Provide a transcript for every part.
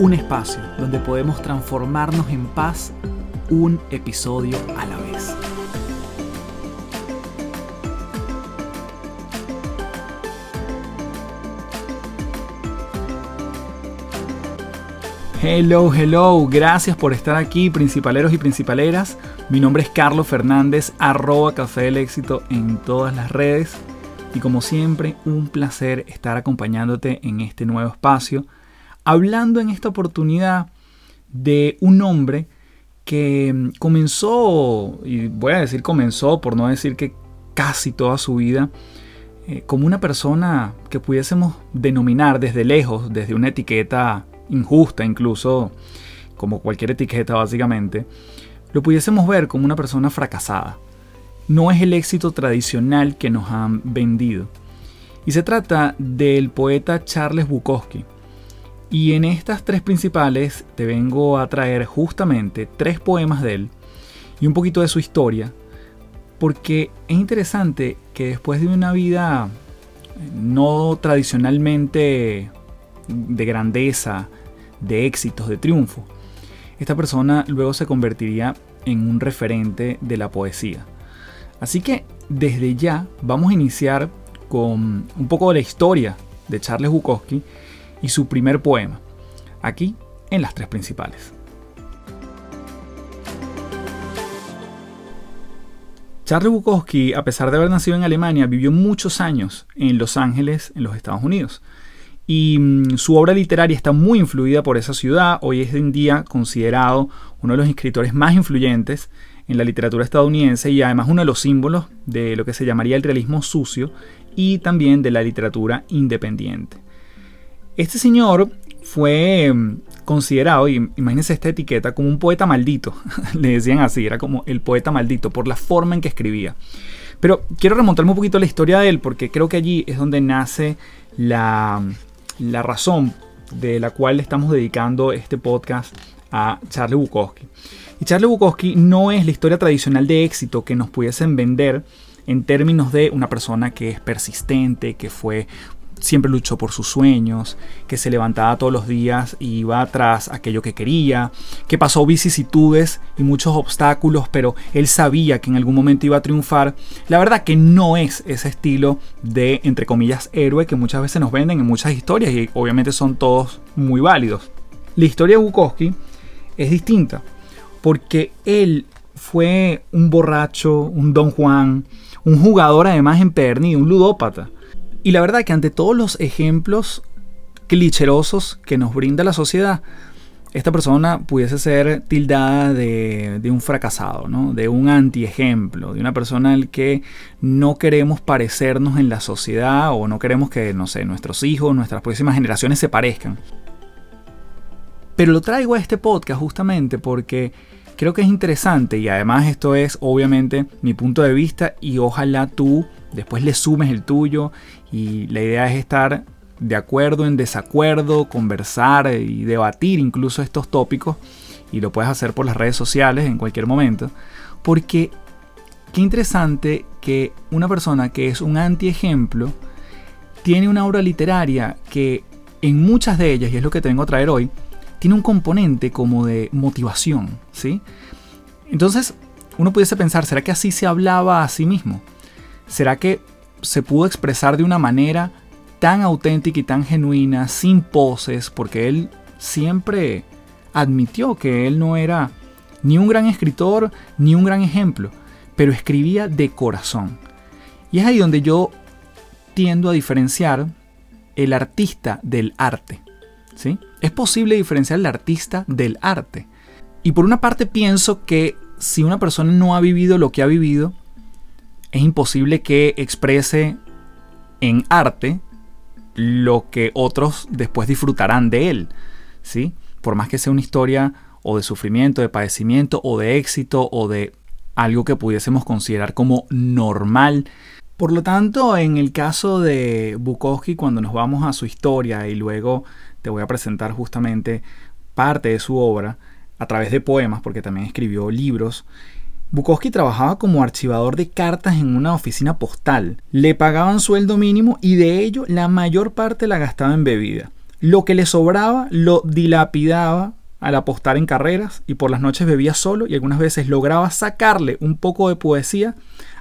Un espacio donde podemos transformarnos en paz un episodio a la vez. Hello, hello, gracias por estar aquí, principaleros y principaleras. Mi nombre es Carlos Fernández, arroba Café del Éxito en todas las redes. Y como siempre, un placer estar acompañándote en este nuevo espacio, hablando en esta oportunidad de un hombre que comenzó, y voy a decir comenzó por no decir que casi toda su vida, eh, como una persona que pudiésemos denominar desde lejos, desde una etiqueta injusta incluso, como cualquier etiqueta básicamente, lo pudiésemos ver como una persona fracasada no es el éxito tradicional que nos han vendido. Y se trata del poeta Charles Bukowski. Y en estas tres principales te vengo a traer justamente tres poemas de él y un poquito de su historia, porque es interesante que después de una vida no tradicionalmente de grandeza, de éxitos, de triunfo, esta persona luego se convertiría en un referente de la poesía. Así que desde ya vamos a iniciar con un poco de la historia de Charles Bukowski y su primer poema, aquí en las tres principales. Charles Bukowski, a pesar de haber nacido en Alemania, vivió muchos años en Los Ángeles, en los Estados Unidos. Y mm, su obra literaria está muy influida por esa ciudad. Hoy es en día considerado uno de los escritores más influyentes en la literatura estadounidense y además uno de los símbolos de lo que se llamaría el realismo sucio y también de la literatura independiente. Este señor fue mm, considerado, y imagínense esta etiqueta, como un poeta maldito. Le decían así, era como el poeta maldito por la forma en que escribía. Pero quiero remontarme un poquito a la historia de él porque creo que allí es donde nace la, la razón de la cual le estamos dedicando este podcast a Charlie Bukowski. Y Charlie Bukowski no es la historia tradicional de éxito que nos pudiesen vender en términos de una persona que es persistente, que fue siempre luchó por sus sueños, que se levantaba todos los días y iba tras aquello que quería, que pasó vicisitudes y muchos obstáculos, pero él sabía que en algún momento iba a triunfar. La verdad que no es ese estilo de, entre comillas, héroe que muchas veces nos venden en muchas historias y obviamente son todos muy válidos. La historia de Bukowski es distinta porque él fue un borracho, un don Juan, un jugador además empedernido, un ludópata. Y la verdad que ante todos los ejemplos clicherosos que nos brinda la sociedad, esta persona pudiese ser tildada de, un fracasado, ¿no? de un antiejemplo, de una persona al que no queremos parecernos en la sociedad o no queremos que, no sé, nuestros hijos, nuestras próximas generaciones se parezcan. Pero lo traigo a este podcast justamente porque creo que es interesante y además esto es obviamente mi punto de vista y ojalá tú después le sumes el tuyo y la idea es estar de acuerdo en desacuerdo, conversar y debatir incluso estos tópicos y lo puedes hacer por las redes sociales en cualquier momento porque qué interesante que una persona que es un antiejemplo tiene una obra literaria que en muchas de ellas, y es lo que tengo a traer hoy, tiene un componente como de motivación, ¿sí? Entonces, uno pudiese pensar, ¿será que así se hablaba a sí mismo? ¿Será que se pudo expresar de una manera tan auténtica y tan genuina, sin poses, porque él siempre admitió que él no era ni un gran escritor ni un gran ejemplo, pero escribía de corazón. Y es ahí donde yo tiendo a diferenciar el artista del arte. ¿sí? Es posible diferenciar el artista del arte. Y por una parte pienso que si una persona no ha vivido lo que ha vivido, es imposible que exprese en arte lo que otros después disfrutarán de él. ¿sí? por más que sea una historia o de sufrimiento, de padecimiento, o de éxito, o de algo que pudiésemos considerar como normal. Por lo tanto, en el caso de Bukowski, cuando nos vamos a su historia y luego te voy a presentar justamente parte de su obra a través de poemas, porque también escribió libros, Bukowski trabajaba como archivador de cartas en una oficina postal. Le pagaban sueldo mínimo y de ello la mayor parte la gastaba en bebida. Lo que le sobraba lo dilapidaba al apostar en carreras y por las noches bebía solo y algunas veces lograba sacarle un poco de poesía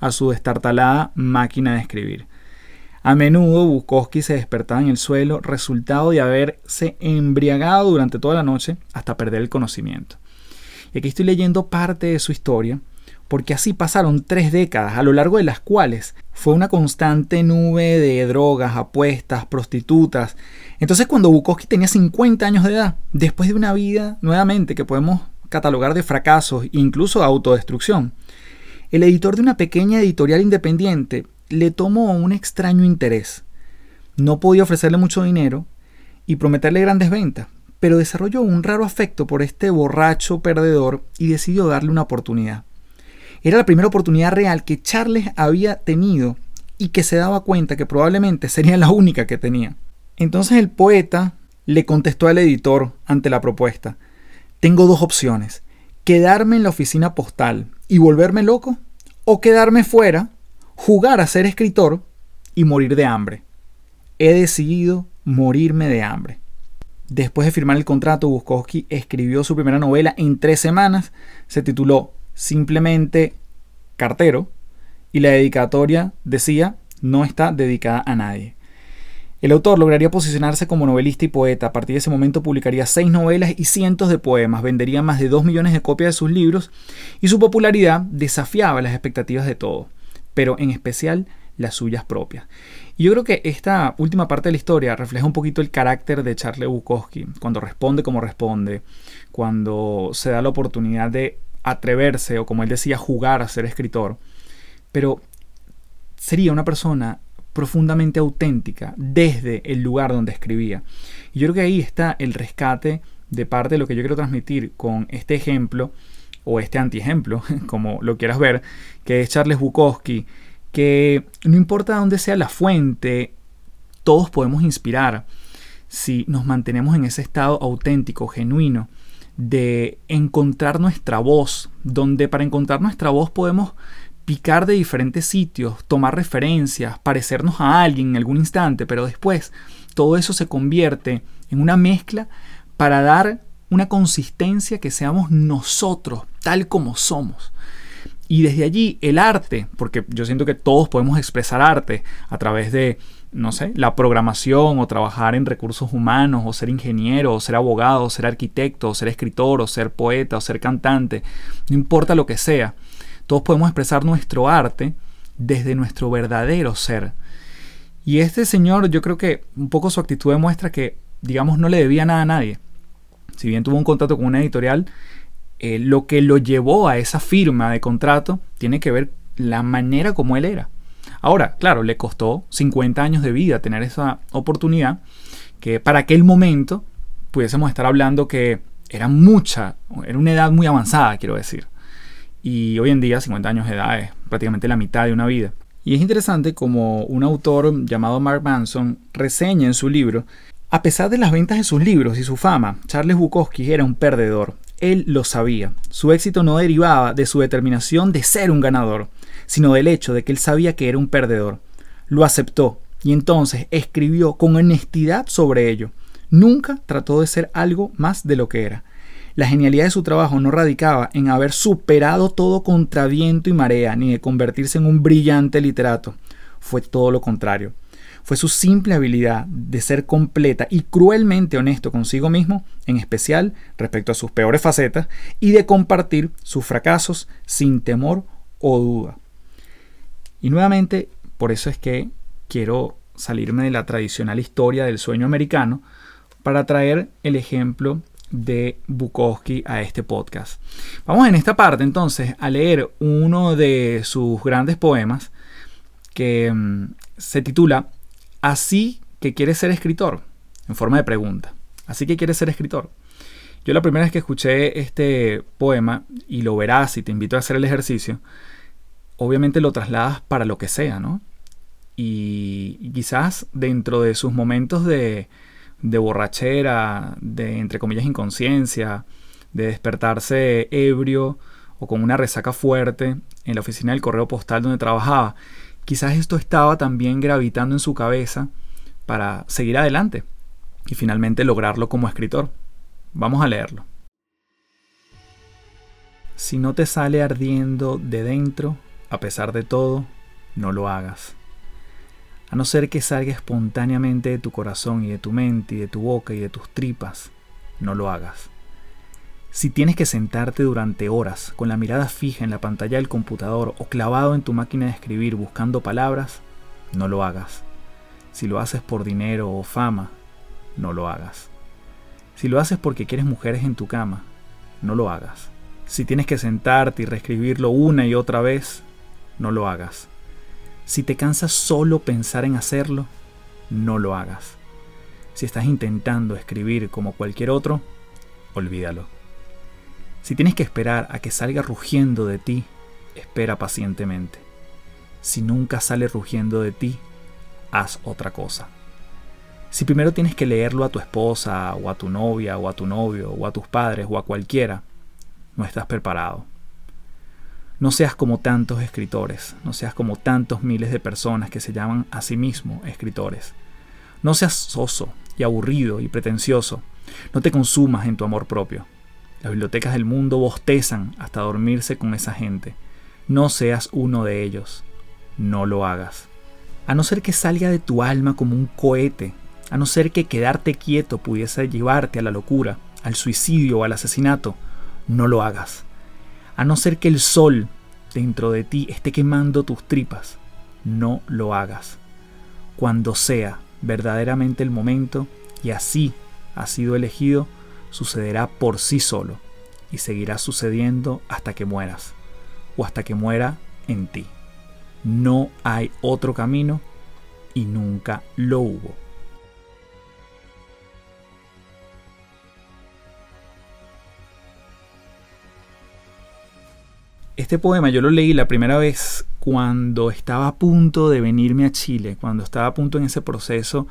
a su destartalada máquina de escribir. A menudo Bukowski se despertaba en el suelo, resultado de haberse embriagado durante toda la noche hasta perder el conocimiento. Y aquí estoy leyendo parte de su historia, porque así pasaron tres décadas, a lo largo de las cuales fue una constante nube de drogas, apuestas, prostitutas, entonces cuando Bukowski tenía 50 años de edad, después de una vida nuevamente que podemos catalogar de fracasos e incluso de autodestrucción, el editor de una pequeña editorial independiente le tomó un extraño interés. No podía ofrecerle mucho dinero y prometerle grandes ventas, pero desarrolló un raro afecto por este borracho perdedor y decidió darle una oportunidad. Era la primera oportunidad real que Charles había tenido y que se daba cuenta que probablemente sería la única que tenía. Entonces el poeta le contestó al editor ante la propuesta, tengo dos opciones, quedarme en la oficina postal y volverme loco, o quedarme fuera, jugar a ser escritor y morir de hambre. He decidido morirme de hambre. Después de firmar el contrato, Bukowski escribió su primera novela en tres semanas, se tituló simplemente Cartero, y la dedicatoria decía no está dedicada a nadie. El autor lograría posicionarse como novelista y poeta. A partir de ese momento publicaría seis novelas y cientos de poemas, vendería más de dos millones de copias de sus libros y su popularidad desafiaba las expectativas de todos, pero en especial las suyas propias. Y yo creo que esta última parte de la historia refleja un poquito el carácter de Charles Bukowski, cuando responde como responde, cuando se da la oportunidad de atreverse o como él decía, jugar a ser escritor. Pero sería una persona profundamente auténtica desde el lugar donde escribía. Y yo creo que ahí está el rescate de parte de lo que yo quiero transmitir con este ejemplo o este antiejemplo, como lo quieras ver, que es Charles Bukowski, que no importa dónde sea la fuente, todos podemos inspirar si nos mantenemos en ese estado auténtico, genuino, de encontrar nuestra voz, donde para encontrar nuestra voz podemos picar de diferentes sitios, tomar referencias, parecernos a alguien en algún instante, pero después todo eso se convierte en una mezcla para dar una consistencia que seamos nosotros, tal como somos. Y desde allí el arte, porque yo siento que todos podemos expresar arte a través de, no sé, la programación o trabajar en recursos humanos o ser ingeniero o ser abogado o ser arquitecto o ser escritor o ser poeta o ser cantante, no importa lo que sea todos podemos expresar nuestro arte desde nuestro verdadero ser. Y este señor, yo creo que un poco su actitud demuestra que, digamos, no le debía nada a nadie. Si bien tuvo un contrato con una editorial, eh, lo que lo llevó a esa firma de contrato tiene que ver la manera como él era. Ahora, claro, le costó 50 años de vida tener esa oportunidad, que para aquel momento pudiésemos estar hablando que era mucha, era una edad muy avanzada, quiero decir. Y hoy en día 50 años de edad es prácticamente la mitad de una vida. Y es interesante como un autor llamado Mark Manson reseña en su libro, a pesar de las ventas de sus libros y su fama, Charles Bukowski era un perdedor. Él lo sabía. Su éxito no derivaba de su determinación de ser un ganador, sino del hecho de que él sabía que era un perdedor. Lo aceptó y entonces escribió con honestidad sobre ello. Nunca trató de ser algo más de lo que era. La genialidad de su trabajo no radicaba en haber superado todo contra viento y marea, ni de convertirse en un brillante literato. Fue todo lo contrario. Fue su simple habilidad de ser completa y cruelmente honesto consigo mismo, en especial respecto a sus peores facetas, y de compartir sus fracasos sin temor o duda. Y nuevamente, por eso es que quiero salirme de la tradicional historia del sueño americano para traer el ejemplo de Bukowski a este podcast. Vamos en esta parte entonces a leer uno de sus grandes poemas que mm, se titula Así que quieres ser escritor, en forma de pregunta. Así que quieres ser escritor. Yo la primera vez que escuché este poema, y lo verás y te invito a hacer el ejercicio, obviamente lo trasladas para lo que sea, ¿no? Y, quizás dentro de sus momentos de, de borrachera, de entre comillas inconsciencia, de despertarse ebrio o con una resaca fuerte en la oficina del correo postal donde trabajaba, quizás esto estaba también gravitando en su cabeza para seguir adelante y finalmente lograrlo como escritor. Vamos a leerlo. Si no te sale ardiendo de dentro, a pesar de todo, no lo hagas. A no ser que salga espontáneamente de tu corazón y de tu mente y de tu boca y de tus tripas, no lo hagas. Si tienes que sentarte durante horas con la mirada fija en la pantalla del computador o clavado en tu máquina de escribir buscando palabras, no lo hagas. Si lo haces por dinero o fama, no lo hagas. Si lo haces porque quieres mujeres en tu cama, no lo hagas. Si tienes que sentarte y reescribirlo una y otra vez, no lo hagas. Si te cansas solo pensar en hacerlo, no lo hagas. Si estás intentando escribir como cualquier otro, olvídalo. Si tienes que esperar a que salga rugiendo de ti, espera pacientemente. Si nunca sale rugiendo de ti, haz otra cosa. Si primero tienes que leerlo a tu esposa, o a tu novia, o a tu novio, o a tus padres, o a cualquiera, no estás preparado. No seas como tantos escritores, no seas como tantos miles de personas que se llaman a sí mismos escritores. No seas soso y aburrido y pretencioso. No te consumas en tu amor propio. Las bibliotecas del mundo bostezan hasta dormirse con esa gente. No seas uno de ellos. No lo hagas. A no ser que salga de tu alma como un cohete, a no ser que quedarte quieto pudiese llevarte a la locura, al suicidio o al asesinato, no lo hagas. A no ser que el sol dentro de ti esté quemando tus tripas, no lo hagas. Cuando sea verdaderamente el momento y así ha sido elegido, sucederá por sí solo y seguirá sucediendo hasta que mueras o hasta que muera en ti. No hay otro camino y nunca lo hubo. Este poema yo lo leí la primera vez cuando estaba a punto de venirme a Chile, cuando estaba a punto en ese proceso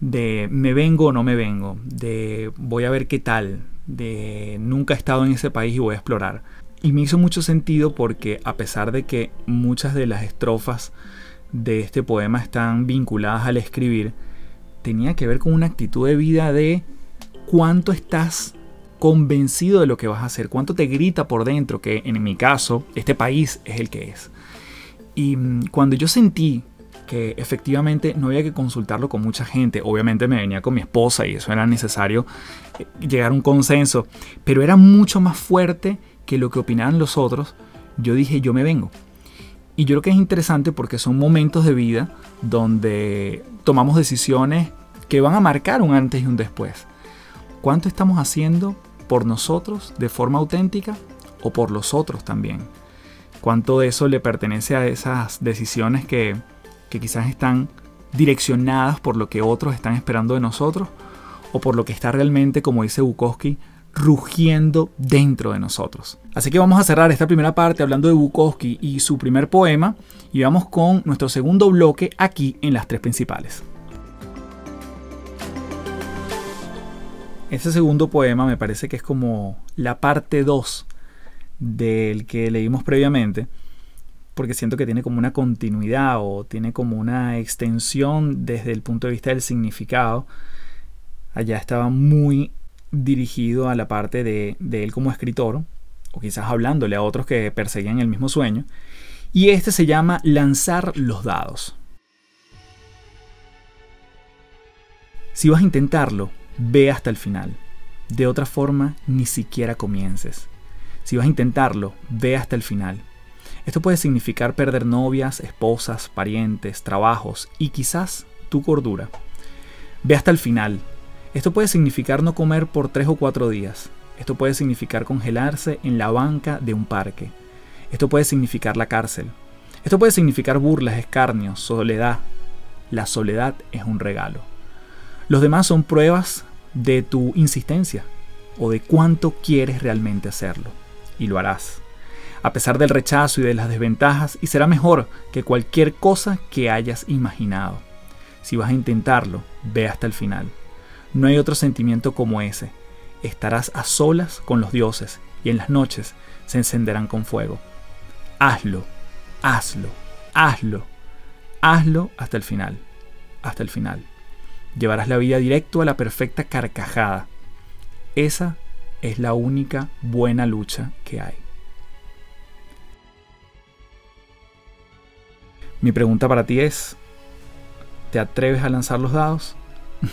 de me vengo o no me vengo, de voy a ver qué tal, de nunca he estado en ese país y voy a explorar. Y me hizo mucho sentido porque a pesar de que muchas de las estrofas de este poema están vinculadas al escribir, tenía que ver con una actitud de vida de cuánto estás convencido de lo que vas a hacer, cuánto te grita por dentro que en mi caso este país es el que es. Y mm, cuando yo sentí que efectivamente no había que consultarlo con mucha gente, obviamente me venía con mi esposa y eso era necesario eh, llegar a un consenso, pero era mucho más fuerte que lo que opinaban los otros, yo dije yo me vengo. Y yo creo que es interesante porque son momentos de vida donde tomamos decisiones que van a marcar un antes y un después. ¿Cuánto estamos haciendo por nosotros de forma auténtica o por los otros también. Cuánto de eso le pertenece a esas decisiones que, quizás están direccionadas por lo que otros están esperando de nosotros o por lo que está realmente, como dice Bukowski, rugiendo dentro de nosotros. Así que vamos a cerrar esta primera parte hablando de Bukowski y su primer poema y vamos con nuestro segundo bloque aquí en las tres principales. Ese segundo poema me parece que es como la parte 2 del que leímos previamente, porque siento que tiene como una continuidad o tiene como una extensión desde el punto de vista del significado. Allá estaba muy dirigido a la parte de, de él como escritor, o quizás hablándole a otros que perseguían el mismo sueño. Y este se llama Lanzar los dados. Si vas a intentarlo, ve hasta el final. De otra forma, ni siquiera comiences. Si vas a intentarlo, ve hasta el final. Esto puede significar perder novias, esposas, parientes, trabajos y quizás tu cordura. Ve hasta el final. Esto puede significar no comer por tres o cuatro días. Esto puede significar congelarse en la banca de un parque. Esto puede significar la cárcel. Esto puede significar burlas, escarnios, soledad. La soledad es un regalo. Los demás son pruebas de tu insistencia. o de cuánto quieres realmente hacerlo. Y lo harás. A pesar del rechazo y de las desventajas, y será mejor que cualquier cosa que hayas imaginado. Si vas a intentarlo, ve hasta el final. No hay otro sentimiento como ese. Estarás a solas con los dioses y en las noches se encenderán con fuego. Hazlo, hazlo, hazlo, hazlo hasta el final, hasta el final. Llevarás la vida directo a la perfecta carcajada. Esa es la única buena lucha que hay. Mi pregunta para ti es, ¿te atreves a lanzar los dados?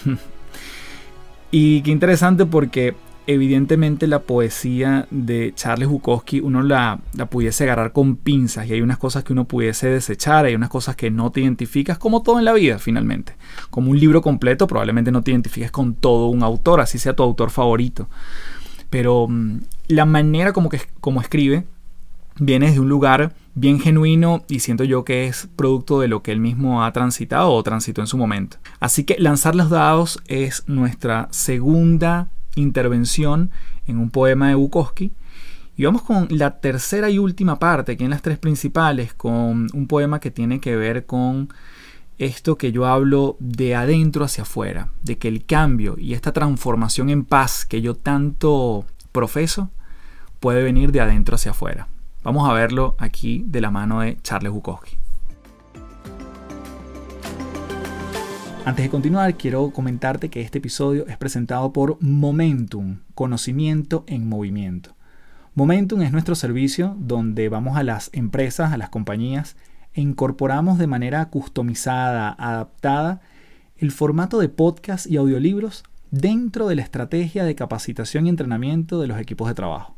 y qué interesante porque evidentemente la poesía de Charles Bukowski uno la, la, pudiese agarrar con pinzas y hay unas cosas que uno pudiese desechar, hay unas cosas que no te identificas, como todo en la vida finalmente. Como un libro completo probablemente no te identifiques con todo un autor, así sea tu autor favorito. Pero mm, la manera como, que, como escribe viene de un lugar bien genuino y siento yo que es producto de lo que él mismo ha transitado o transitó en su momento. Así que lanzar los dados es nuestra segunda intervención en un poema de Bukowski. Y vamos con la tercera y última parte, que en las tres principales, con un poema que tiene que ver con esto que yo hablo de adentro hacia afuera, de que el cambio y esta transformación en paz que yo tanto profeso puede venir de adentro hacia afuera. Vamos a verlo aquí de la mano de Charles Bukowski. Antes de continuar, quiero comentarte que este episodio es presentado por Momentum, conocimiento en movimiento. Momentum es nuestro servicio donde vamos a las empresas, a las compañías e incorporamos de manera customizada, adaptada, el formato de podcast y audiolibros dentro de la estrategia de capacitación y entrenamiento de los equipos de trabajo.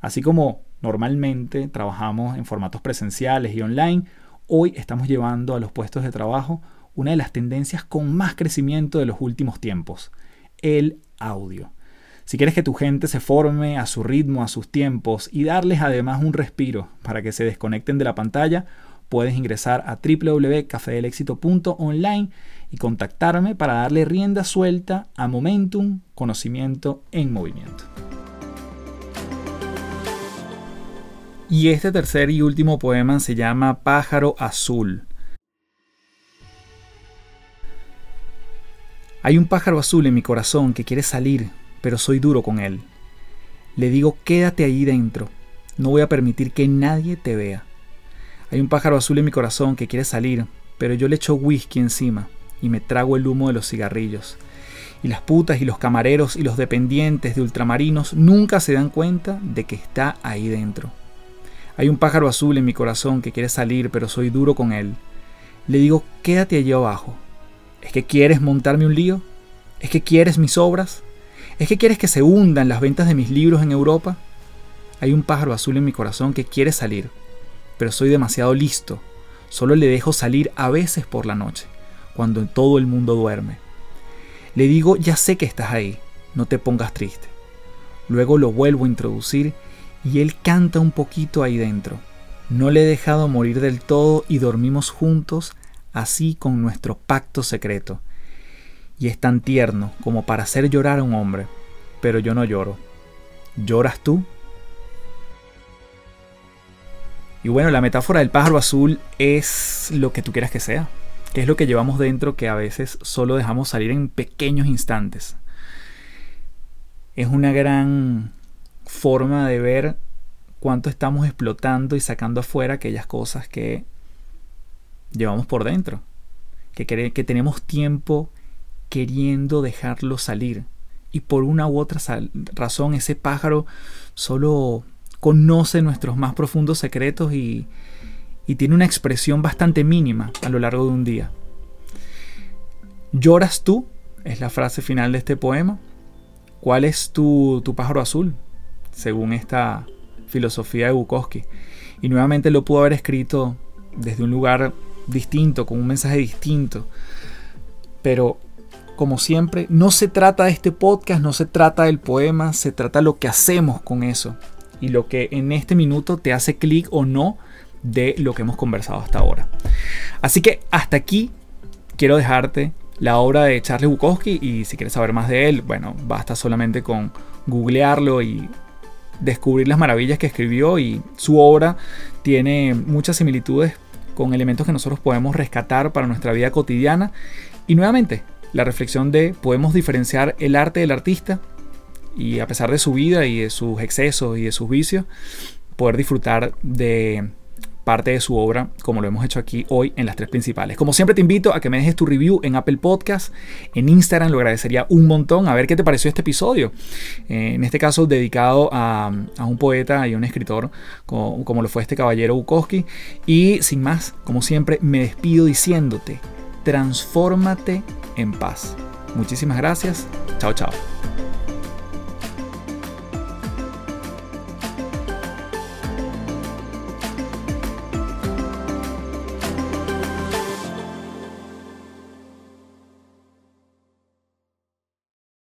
Así como normalmente trabajamos en formatos presenciales y online, hoy estamos llevando a los puestos de trabajo una de las tendencias con más crecimiento de los últimos tiempos, el audio. Si quieres que tu gente se forme a su ritmo, a sus tiempos y darles además un respiro para que se desconecten de la pantalla, puedes ingresar a www.cafedelexito.online y contactarme para darle rienda suelta a Momentum, conocimiento en movimiento. Y este tercer y último poema se llama Pájaro Azul Hay un pájaro azul en mi corazón que quiere salir, pero soy duro con él. Le digo, quédate ahí dentro, no voy a permitir que nadie te vea. Hay un pájaro azul en mi corazón que quiere salir, pero yo le echo whisky encima y me trago el humo de los cigarrillos. Y las putas y los camareros y los dependientes de ultramarinos nunca se dan cuenta de que está ahí dentro. Hay un pájaro azul en mi corazón que quiere salir, pero soy duro con él. Le digo, quédate allí abajo, ¿Es que quieres montarme un lío? ¿Es que quieres mis obras? ¿Es que quieres que se hundan las ventas de mis libros en Europa? Hay un pájaro azul en mi corazón que quiere salir, pero soy demasiado listo. Solo le dejo salir a veces por la noche, cuando todo el mundo duerme. Le digo, ya sé que estás ahí, no te pongas triste. Luego lo vuelvo a introducir y él canta un poquito ahí dentro. No le he dejado morir del todo y dormimos juntos así con nuestro pacto secreto. Y es tan tierno como para hacer llorar a un hombre, pero yo no lloro. ¿Lloras tú? Y bueno, la metáfora del pájaro azul es lo que tú quieras que sea, que es lo que llevamos dentro que a veces solo dejamos salir en pequeños instantes. Es una gran forma de ver cuánto estamos explotando y sacando afuera aquellas cosas que llevamos por dentro, que, que tenemos tiempo queriendo dejarlo salir. Y por una u otra razón ese pájaro solo conoce nuestros más profundos secretos y, y tiene una expresión bastante mínima a lo largo de un día. ¿Lloras tú? Es la frase final de este poema. ¿Cuál es tu, tu pájaro azul? Según esta filosofía de Bukowski. Y nuevamente lo pudo haber escrito desde un lugar distinto, con un mensaje distinto. Pero, como siempre, no se trata de este podcast, no se trata del poema, se trata de lo que hacemos con eso. Y lo que en este minuto te hace clic o no de lo que hemos conversado hasta ahora. Así que hasta aquí quiero dejarte la obra de Charles Bukowski y si quieres saber más de él, bueno, basta solamente con googlearlo y descubrir las maravillas que escribió y su obra tiene muchas similitudes con elementos que nosotros podemos rescatar para nuestra vida cotidiana. Y nuevamente, la reflexión de podemos diferenciar el arte del artista y a pesar de su vida y de sus excesos y de sus vicios, poder disfrutar de parte de su obra, como lo hemos hecho aquí hoy en las tres principales. Como siempre te invito a que me dejes tu review en Apple Podcast, en Instagram lo agradecería un montón, a ver qué te pareció este episodio. Eh, en este caso dedicado a, un poeta y un escritor como, como lo fue este caballero Bukowski. Y sin más, como siempre, me despido diciéndote, transfórmate en paz. Muchísimas gracias. Chao, chao.